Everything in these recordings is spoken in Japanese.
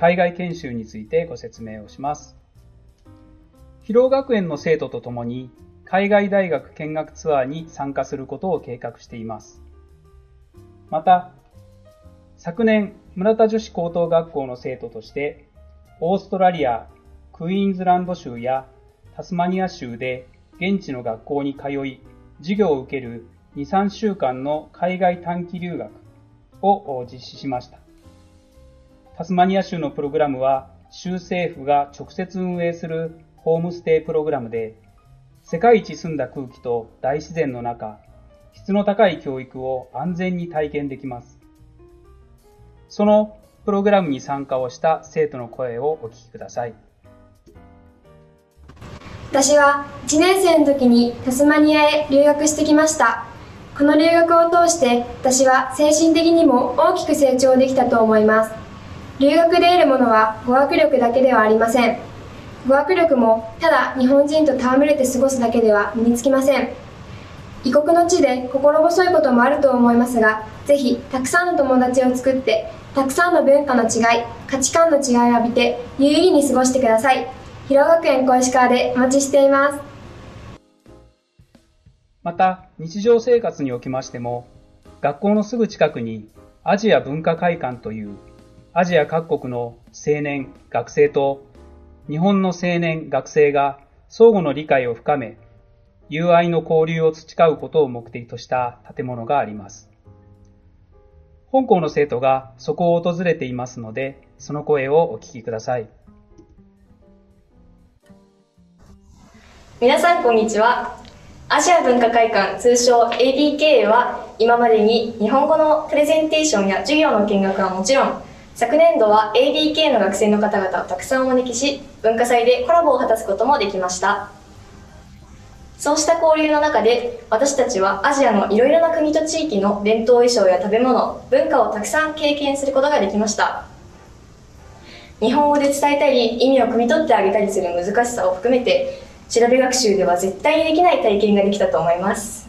海外研修についてご説明をします。広尾学園の生徒と共に海外大学見学ツアーに参加することを計画しています。また、昨年、村田女子高等学校の生徒として、オーストラリア、クイーンズランド州やタスマニア州で現地の学校に通い、授業を受ける2、3週間の海外短期留学を実施しました。タスマニア州のプログラムは、州政府が直接運営するホームステイプログラムで、世界一澄んだ空気と大自然の中、質の高い教育を安全に体験できます。そのプログラムに参加をした生徒の声をお聞きください。私は1年生の時にタスマニアへ留学してきました。この留学を通して私は精神的にも大きく成長できたと思います。留学で得るものは語学力だけではありません。語学力もただ日本人と戯れて過ごすだけでは身につきません。異国の地で心細いこともあると思いますがぜひたくさんの友達を作ってたくさんの文化の違い価値観の違いを浴びて有意義に過ごしてください。広学園小石川でお待ちしています。また日常生活におきましても学校のすぐ近くにアジア文化会館というアジア各国の青年、学生と日本の青年、学生が相互の理解を深め、友愛の交流を培うことを目的とした建物があります。本校の生徒がそこを訪れていますので、その声をお聞きください。皆さんこんにちは。アジア文化会館通称 ABK は今までに日本語のプレゼンテーションや授業の見学はもちろん昨年度は ADK の学生の方々をたくさんお招きし、文化祭でコラボを果たすこともできました。そうした交流の中で、私たちはアジアのいろいろな国と地域の伝統衣装や食べ物、文化をたくさん経験することができました。日本語で伝えたり、意味を汲み取ってあげたりする難しさを含めて、調べ学習では絶対にできない体験ができたと思います。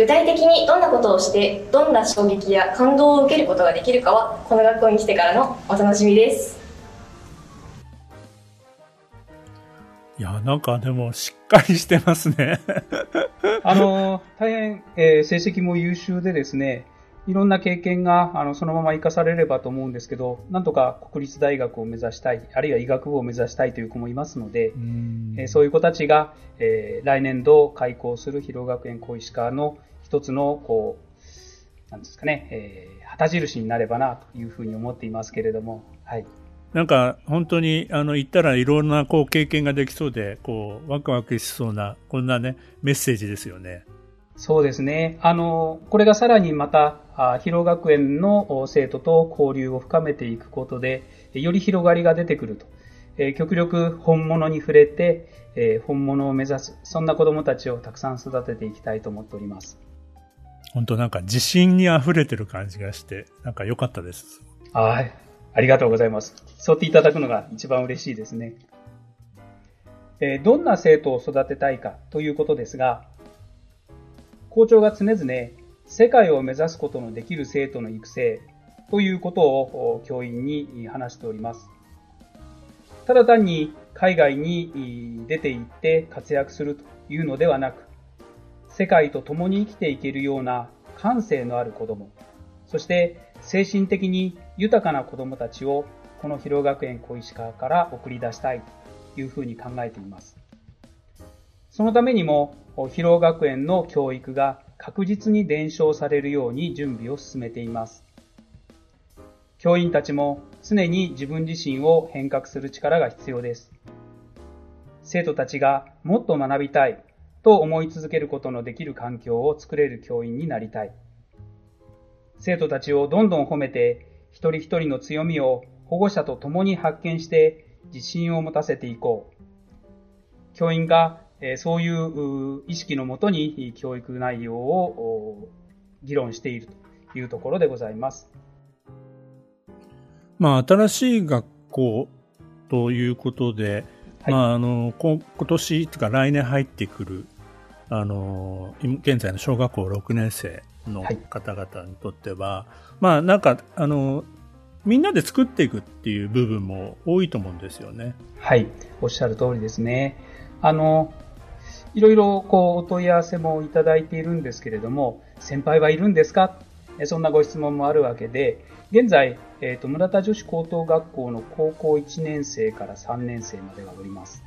具体的にどんなことをしてどんな衝撃や感動を受けることができるかはこの学校に来てからのお楽しみです。いやなんかでもしっかりしてますね。あの大変、えー、成績も優秀でですねいろんな経験があのそのまま生かされればと思うんですけど、なんとか国立大学を目指したい、あるいは医学部を目指したいという子もいますので、えー、そういう子たちが、えー、来年度開校する広学園小石川の一つの、こう、なんですかね、えー、旗印になればなというふうに思っていますけれども、はい。なんか本当にあの言ったらいろんなこう経験ができそうでこうワクワクしそうなこんなねメッセージですよね。そうですね。あのこれがさらにまた広学園の生徒と交流を深めていくことでより広がりが出てくると。え極力本物に触れて、え本物を目指すそんな子どもたちをたくさん育てていきたいと思っております。本当なんか自信に溢れてる感じがして、なんか良かったです。はい。ありがとうございます。そうっていただくのが一番嬉しいですね。えー、どんな生徒を育てたいかということですが、校長が常々世界を目指すことのできる生徒の育成ということを教員に話しております。ただ単に海外に出て行って活躍するというのではなく、世界と共に生きていけるような感性のある子供、そして精神的に豊かな子供たちをこの広学園小石川から送り出したいというふうに考えています。そのためにも、広学園の教育が確実に伝承されるように準備を進めています。教員たちも常に自分自身を変革する力が必要です。生徒たちがもっと学びたい、と思い続けることのできる環境を作れる教員になりたい。生徒たちをどんどん褒めて、一人一人の強みを保護者と共に発見して自信を持たせていこう。教員がそういう意識のもとに教育内容を議論しているというところでございます。まあ、新しい学校ということで、はい、まあ、あの、今年とか来年入ってくる、あの、現在の小学校6年生の方々にとっては、はい、まあ、なんか、あの、みんなで作っていくっていう部分も多いと思うんですよね。はい、おっしゃる通りですね。あの、いろいろこうお問い合わせもいただいているんですけれども、先輩はいるんですか？そんなご質問もあるわけで、現在、えーと、村田女子高等学校の高校1年生から3年生までがおります。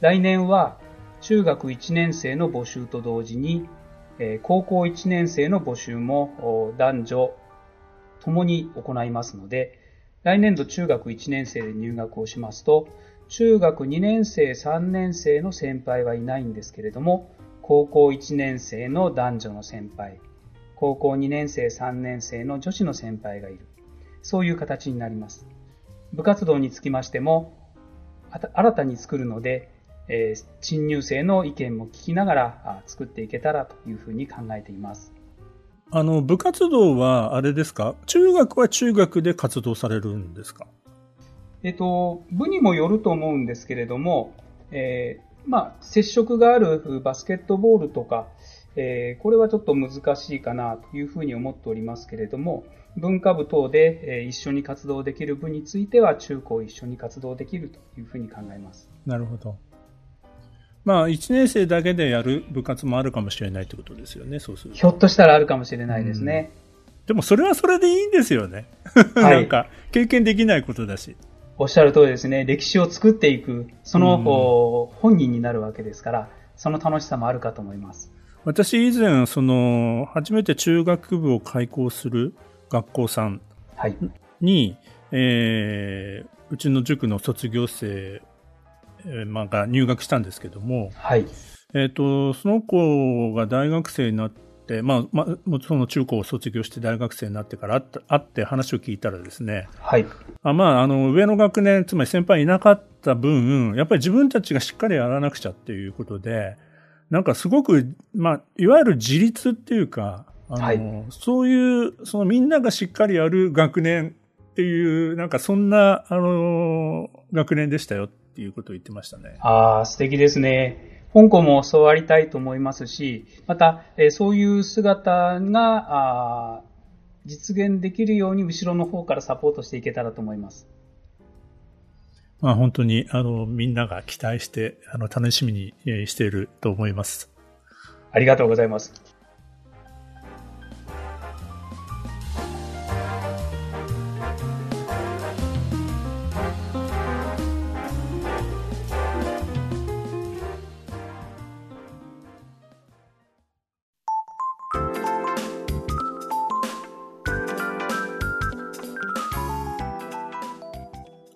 来年は中学1年生の募集と同時に、え、高校1年生の募集も男女ともに行いますので、来年度中学1年生で入学をしますと、中学2年生、3年生の先輩はいないんですけれども、高校1年生の男女の先輩、高校2年生、3年生の女子の先輩がいる。そういう形になります。部活動につきましても、新たに作るので、えー、新入生の意見も聞きながら作っていけたらというふうに考えています。あの、部活動はあれですか？中学は中学で活動されるんですか？えっと、部にもよると思うんですけれども、えー、まあ、接触があるバスケットボールとか、えー、これはちょっと難しいかなというふうに思っておりますけれども、文化部等で、えー、一緒に活動できる部については中高一緒に活動できるというふうに考えます。なるほど。まあ、1年生だけでやる部活もあるかもしれないってことですよね、そうするひょっとしたらあるかもしれないですね。でもそれはそれでいいんですよね。はい、なんか、経験できないことだし。おっしゃる通りですね。歴史を作っていく、その、本人になるわけですから、その楽しさもあるかと思います。私以前、その、初めて中学部を開校する学校さんに、はい、えー、うちの塾の卒業生、えー、まあ、が入学したんですけども、はい。えっ、と、その子が大学生になって、まあ、まあ、もちろん中高を卒業して大学生になってから会って話を聞いたらですね、はい。あまあ、あの、上の学年、つまり先輩いなかった分、やっぱり自分たちがしっかりやらなくちゃっていうことで、なんかすごく、まあ、いわゆる自立っていうか、あの、はい、そういう、そのみんながしっかりやる学年っていう、なんかそんな、あの、学年でしたよっていうことを言ってましたね。ああ、素敵ですね。香港もそうありたいと思いますし、また、えー、そういう姿が、あ実現できるように後ろの方からサポートしていけたらと思います。まあ、本当にあのみんなが期待してあの楽しみにしていると思います。ありがとうございます。